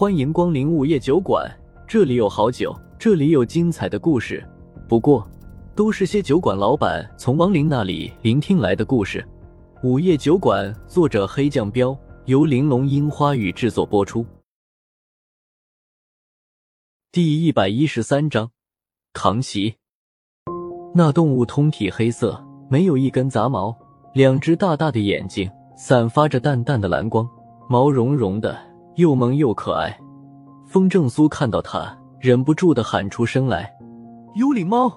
欢迎光临午夜酒馆，这里有好酒，这里有精彩的故事。不过，都是些酒馆老板从亡灵那里聆听来的故事。午夜酒馆，作者黑酱标，由玲珑樱花雨制作播出。第一百一十三章，扛旗。那动物通体黑色，没有一根杂毛，两只大大的眼睛散发着淡淡的蓝光，毛茸茸的，又萌又可爱。风正苏看到他，忍不住的喊出声来：“幽灵猫！”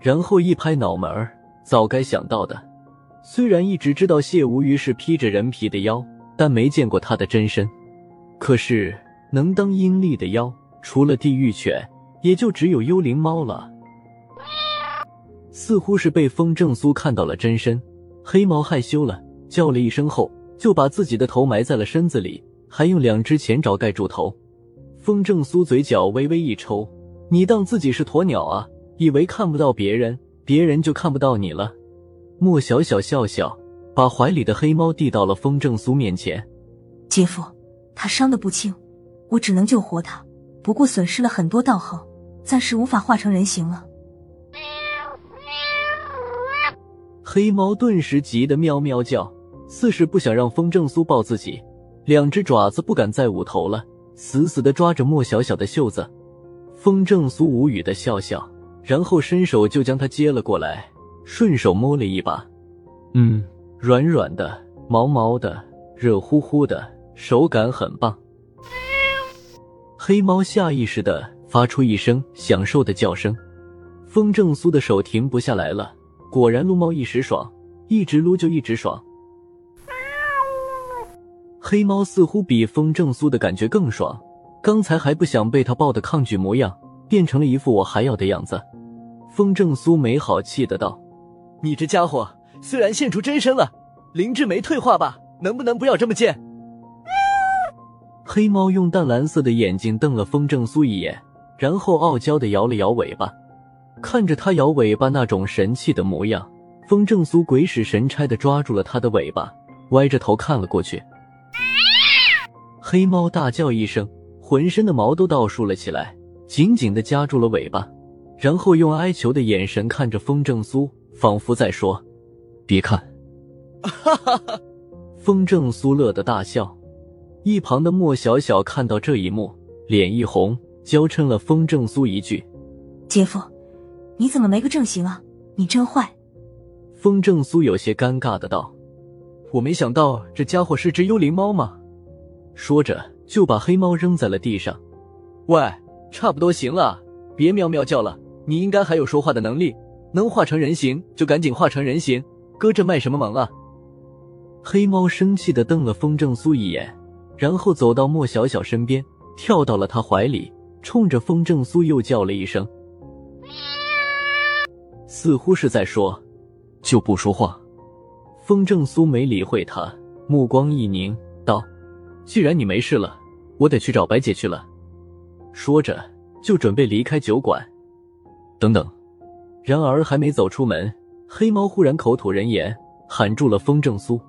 然后一拍脑门儿，早该想到的。虽然一直知道谢无鱼是披着人皮的妖，但没见过他的真身。可是能当阴历的妖，除了地狱犬，也就只有幽灵猫了。似乎是被风正苏看到了真身，黑猫害羞了，叫了一声后，就把自己的头埋在了身子里，还用两只前爪盖住头。风正苏嘴角微微一抽：“你当自己是鸵鸟啊？以为看不到别人，别人就看不到你了？”莫小小笑笑，把怀里的黑猫递到了风正苏面前：“姐夫，他伤得不轻，我只能救活他，不过损失了很多道行，暂时无法化成人形了。”黑猫顿时急得喵喵叫，似是不想让风正苏抱自己，两只爪子不敢再捂头了，死死的抓着莫小小的袖子。风正苏无语的笑笑，然后伸手就将它接了过来，顺手摸了一把，嗯，软软的，毛毛的，热乎乎的，手感很棒。黑猫下意识的发出一声享受的叫声，风正苏的手停不下来了。果然撸猫一时爽，一直撸就一直爽。黑猫似乎比风正苏的感觉更爽，刚才还不想被他抱的抗拒模样，变成了一副我还要的样子。风正苏没好气的道：“你这家伙虽然现出真身了，灵智没退化吧？能不能不要这么贱？”黑猫用淡蓝色的眼睛瞪了风正苏一眼，然后傲娇的摇了摇尾巴。看着它摇尾巴那种神气的模样，风正苏鬼使神差的抓住了它的尾巴，歪着头看了过去。黑猫大叫一声，浑身的毛都倒竖了起来，紧紧的夹住了尾巴，然后用哀求的眼神看着风正苏，仿佛在说：“别看。”哈哈哈！风正苏乐得大笑。一旁的莫小小看到这一幕，脸一红，娇嗔了风正苏一句：“姐夫。”你怎么没个正形啊？你真坏！风正苏有些尴尬的道：“我没想到这家伙是只幽灵猫嘛。”说着就把黑猫扔在了地上。喂，差不多行了，别喵喵叫了。你应该还有说话的能力，能化成人形就赶紧化成人形，搁这卖什么萌啊？黑猫生气的瞪了风正苏一眼，然后走到莫小小身边，跳到了他怀里，冲着风正苏又叫了一声。似乎是在说，就不说话。风正苏没理会他，目光一凝，：“既然你没事了，我得去找白姐去了。”说着就准备离开酒馆。等等，然而还没走出门，黑猫忽然口吐人言，喊住了风正苏。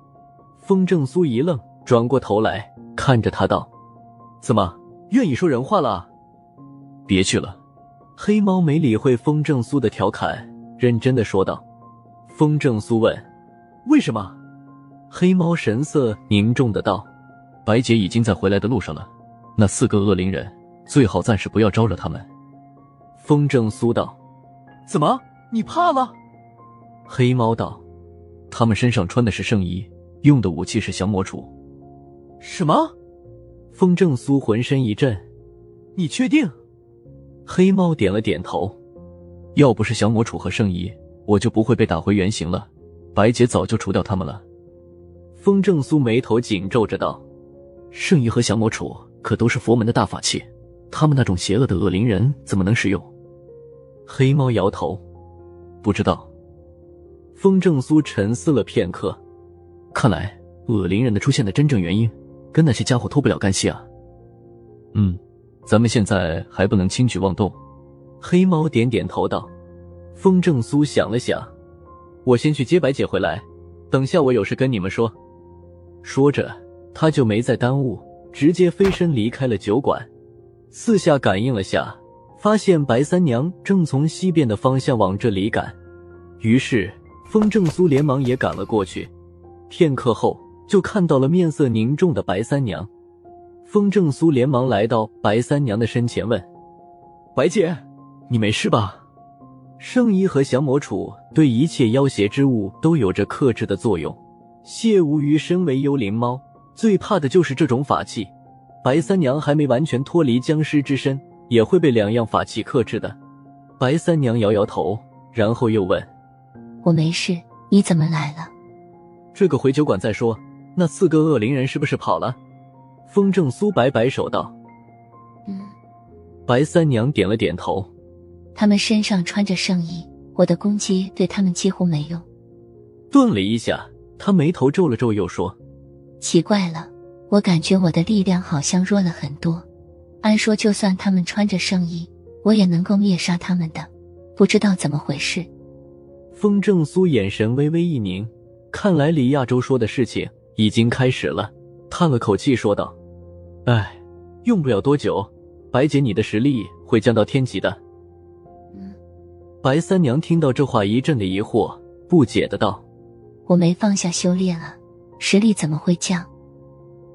风正苏一愣，转过头来看着他道：“怎么愿意说人话了？别去了。”黑猫没理会风正苏的调侃。认真的说道：“风正苏问，为什么？”黑猫神色凝重的道：“白姐已经在回来的路上了，那四个恶灵人最好暂时不要招惹他们。”风正苏道：“怎么，你怕了？”黑猫道：“他们身上穿的是圣衣，用的武器是降魔杵。”什么？风正苏浑身一震：“你确定？”黑猫点了点头。要不是降魔杵和圣衣，我就不会被打回原形了。白姐早就除掉他们了。风正苏眉头紧皱着道：“圣衣和降魔杵可都是佛门的大法器，他们那种邪恶的恶灵人怎么能使用？”黑猫摇头：“不知道。”风正苏沉思了片刻，看来恶灵人的出现的真正原因跟那些家伙脱不了干系啊。嗯，咱们现在还不能轻举妄动。黑猫点点头道：“风正苏想了想，我先去接白姐回来，等下我有事跟你们说。”说着，他就没再耽误，直接飞身离开了酒馆，四下感应了下，发现白三娘正从西边的方向往这里赶，于是风正苏连忙也赶了过去。片刻后，就看到了面色凝重的白三娘。风正苏连忙来到白三娘的身前，问：“白姐，你没事吧？”圣衣和降魔杵对一切妖邪之物都有着克制的作用。谢无鱼身为幽灵猫，最怕的就是这种法器。白三娘还没完全脱离僵尸之身，也会被两样法器克制的。白三娘摇摇头，然后又问：“我没事，你怎么来了？”这个回酒馆再说。那四个恶灵人是不是跑了？风正苏摆摆手道：“嗯。”白三娘点了点头。他们身上穿着圣衣，我的攻击对他们几乎没用。顿了一下，他眉头皱了皱，又说：“奇怪了，我感觉我的力量好像弱了很多。按说，就算他们穿着圣衣，我也能够灭杀他们的。不知道怎么回事。”风正苏眼神微微一凝，看来李亚洲说的事情已经开始了，叹了口气说道：“哎，用不了多久，白姐你的实力会降到天级的。”嗯白三娘听到这话，一阵的疑惑，不解的道：“我没放下修炼啊，实力怎么会降？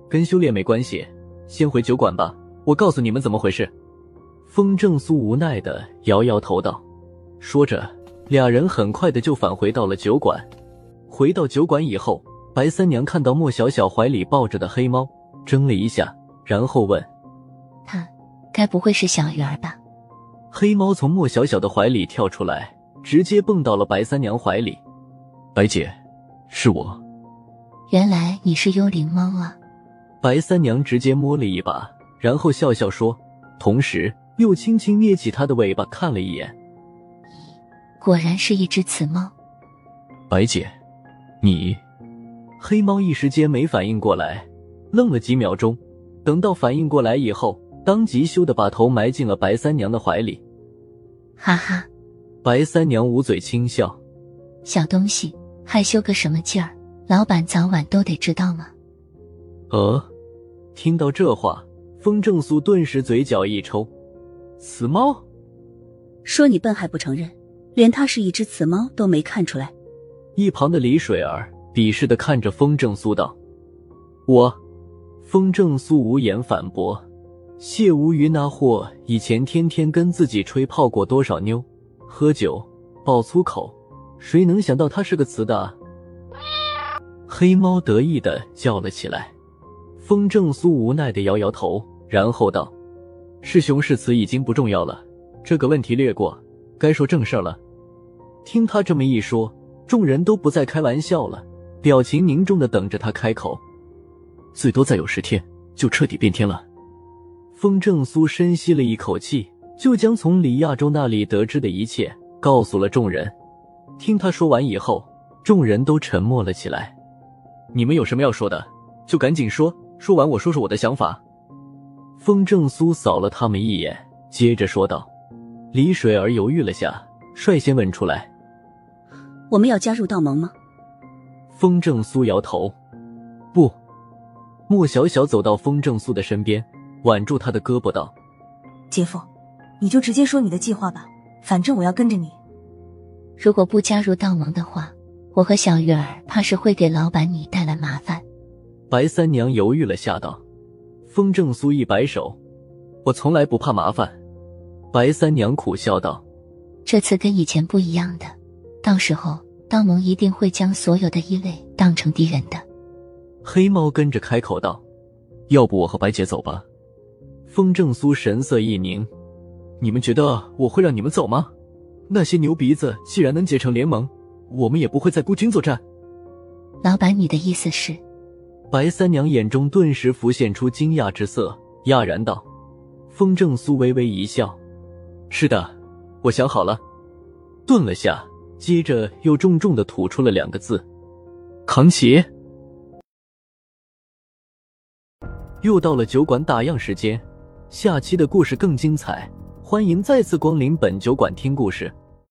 跟修炼没关系，先回酒馆吧，我告诉你们怎么回事。”风正苏无奈的摇摇头道。说着，俩人很快的就返回到了酒馆。回到酒馆以后，白三娘看到莫小小怀里抱着的黑猫，怔了一下，然后问：“他该不会是小鱼儿吧？”黑猫从莫小小的怀里跳出来，直接蹦到了白三娘怀里。白姐，是我。原来你是幽灵猫啊！白三娘直接摸了一把，然后笑笑说，同时又轻轻捏起它的尾巴看了一眼。果然是一只雌猫。白姐，你……黑猫一时间没反应过来，愣了几秒钟，等到反应过来以后，当即羞的把头埋进了白三娘的怀里。哈哈，白三娘捂嘴轻笑：“小东西，害羞个什么劲儿？老板早晚都得知道吗？”呃，听到这话，风正苏顿时嘴角一抽：“雌猫？说你笨还不承认？连它是一只雌猫都没看出来？”一旁的李水儿鄙视的看着风正苏道：“我。”风正苏无言反驳。谢无鱼那货以前天天跟自己吹泡过多少妞，喝酒爆粗口，谁能想到他是个雌的？黑猫得意的叫了起来。风正苏无奈的摇摇头，然后道：“是雄是雌已经不重要了，这个问题略过，该说正事了。”听他这么一说，众人都不再开玩笑了，表情凝重的等着他开口。最多再有十天，就彻底变天了。风正苏深吸了一口气，就将从李亚洲那里得知的一切告诉了众人。听他说完以后，众人都沉默了起来。你们有什么要说的，就赶紧说。说完，我说说我的想法。风正苏扫了他们一眼，接着说道：“李水儿犹豫了下，率先问出来：‘我们要加入道盟吗？’风正苏摇头：‘不。’莫小小走到风正苏的身边。挽住他的胳膊道：“姐夫，你就直接说你的计划吧，反正我要跟着你。如果不加入道盟的话，我和小鱼儿怕是会给老板你带来麻烦。”白三娘犹豫了下道。风正苏一摆手：“我从来不怕麻烦。”白三娘苦笑道：“这次跟以前不一样的，到时候道盟一定会将所有的异类当成敌人的。”黑猫跟着开口道：“要不我和白姐走吧？”风正苏神色一凝：“你们觉得我会让你们走吗？那些牛鼻子既然能结成联盟，我们也不会再孤军作战。”老板，你的意思是？白三娘眼中顿时浮现出惊讶之色，讶然道：“风正苏微微一笑：‘是的，我想好了。’顿了下，接着又重重的吐出了两个字：‘扛起。’又到了酒馆打烊时间。下期的故事更精彩，欢迎再次光临本酒馆听故事。